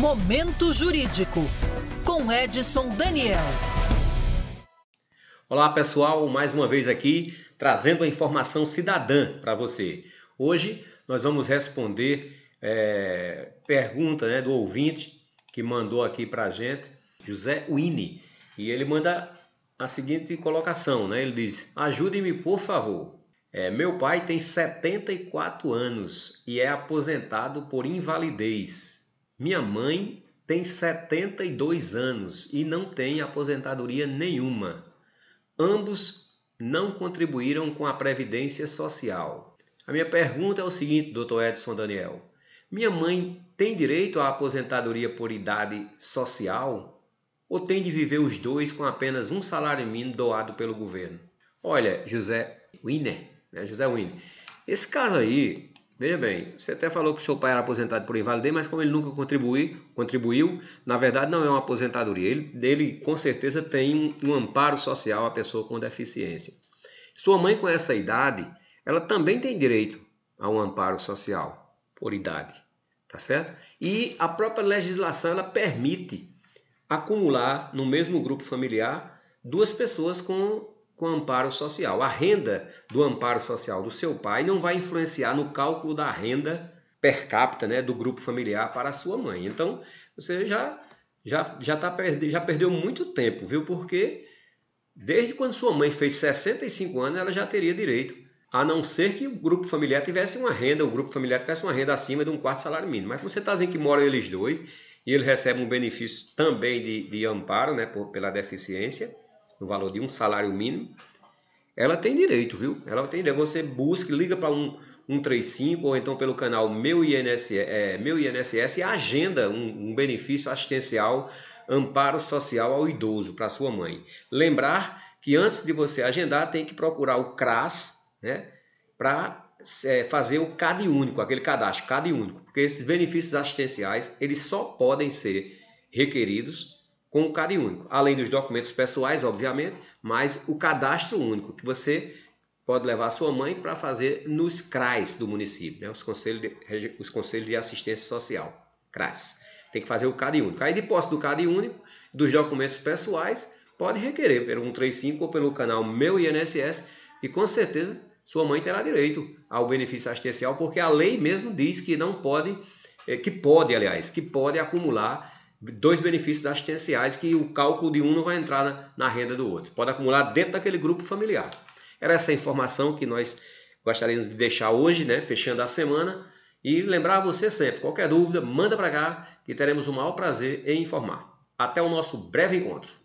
Momento Jurídico, com Edson Daniel. Olá pessoal, mais uma vez aqui trazendo a informação cidadã para você. Hoje nós vamos responder é, pergunta né, do ouvinte que mandou aqui para a gente, José Winnie, e ele manda a seguinte colocação, né? Ele diz: ajude-me por favor. É, meu pai tem 74 anos e é aposentado por invalidez. Minha mãe tem 72 anos e não tem aposentadoria nenhuma. Ambos não contribuíram com a previdência social. A minha pergunta é o seguinte, Dr. Edson Daniel: minha mãe tem direito à aposentadoria por idade social ou tem de viver os dois com apenas um salário mínimo doado pelo governo? Olha, José Wiener, né? José Wiener, esse caso aí, veja bem, você até falou que seu pai era aposentado por invalidez, mas como ele nunca contribuiu, contribuiu na verdade não é uma aposentadoria. Ele, ele com certeza tem um, um amparo social à pessoa com deficiência. Sua mãe com essa idade, ela também tem direito a um amparo social por idade, tá certo? E a própria legislação ela permite acumular no mesmo grupo familiar duas pessoas com, com amparo social. A renda do amparo social do seu pai não vai influenciar no cálculo da renda per capita né, do grupo familiar para a sua mãe. Então, você já já já tá já perdeu muito tempo, viu? Porque desde quando sua mãe fez 65 anos, ela já teria direito a não ser que o grupo familiar tivesse uma renda, o grupo familiar tivesse uma renda acima de um quarto salário mínimo. Mas você está dizendo que moram eles dois e ele recebe um benefício também de, de amparo né, por, pela deficiência, no valor de um salário mínimo, ela tem direito, viu? Ela tem direito. Você busca, liga para um 135 ou então pelo canal Meu INSS, é, Meu INSS e agenda um, um benefício assistencial, amparo social ao idoso para sua mãe. Lembrar que antes de você agendar, tem que procurar o CRAS, né, para é, fazer o CAD único, aquele cadastro CAD único, porque esses benefícios assistenciais eles só podem ser requeridos com o CAD único, além dos documentos pessoais, obviamente, mas o cadastro único que você pode levar sua mãe para fazer nos CRAS do município, né, os, conselhos de, os Conselhos de Assistência Social, CRAS. Tem que fazer o CAD único. Aí, de posse do CAD único, dos documentos pessoais, pode requerer pelo 135 ou pelo canal Meu INSS e com certeza sua mãe terá direito ao benefício assistencial, porque a lei mesmo diz que não pode, eh, que pode, aliás, que pode acumular dois benefícios assistenciais que o cálculo de um não vai entrar na, na renda do outro. Pode acumular dentro daquele grupo familiar. Era essa informação que nós gostaríamos de deixar hoje, né, fechando a semana. E lembrar você sempre, qualquer dúvida, manda para cá que teremos o maior prazer em informar. Até o nosso breve encontro.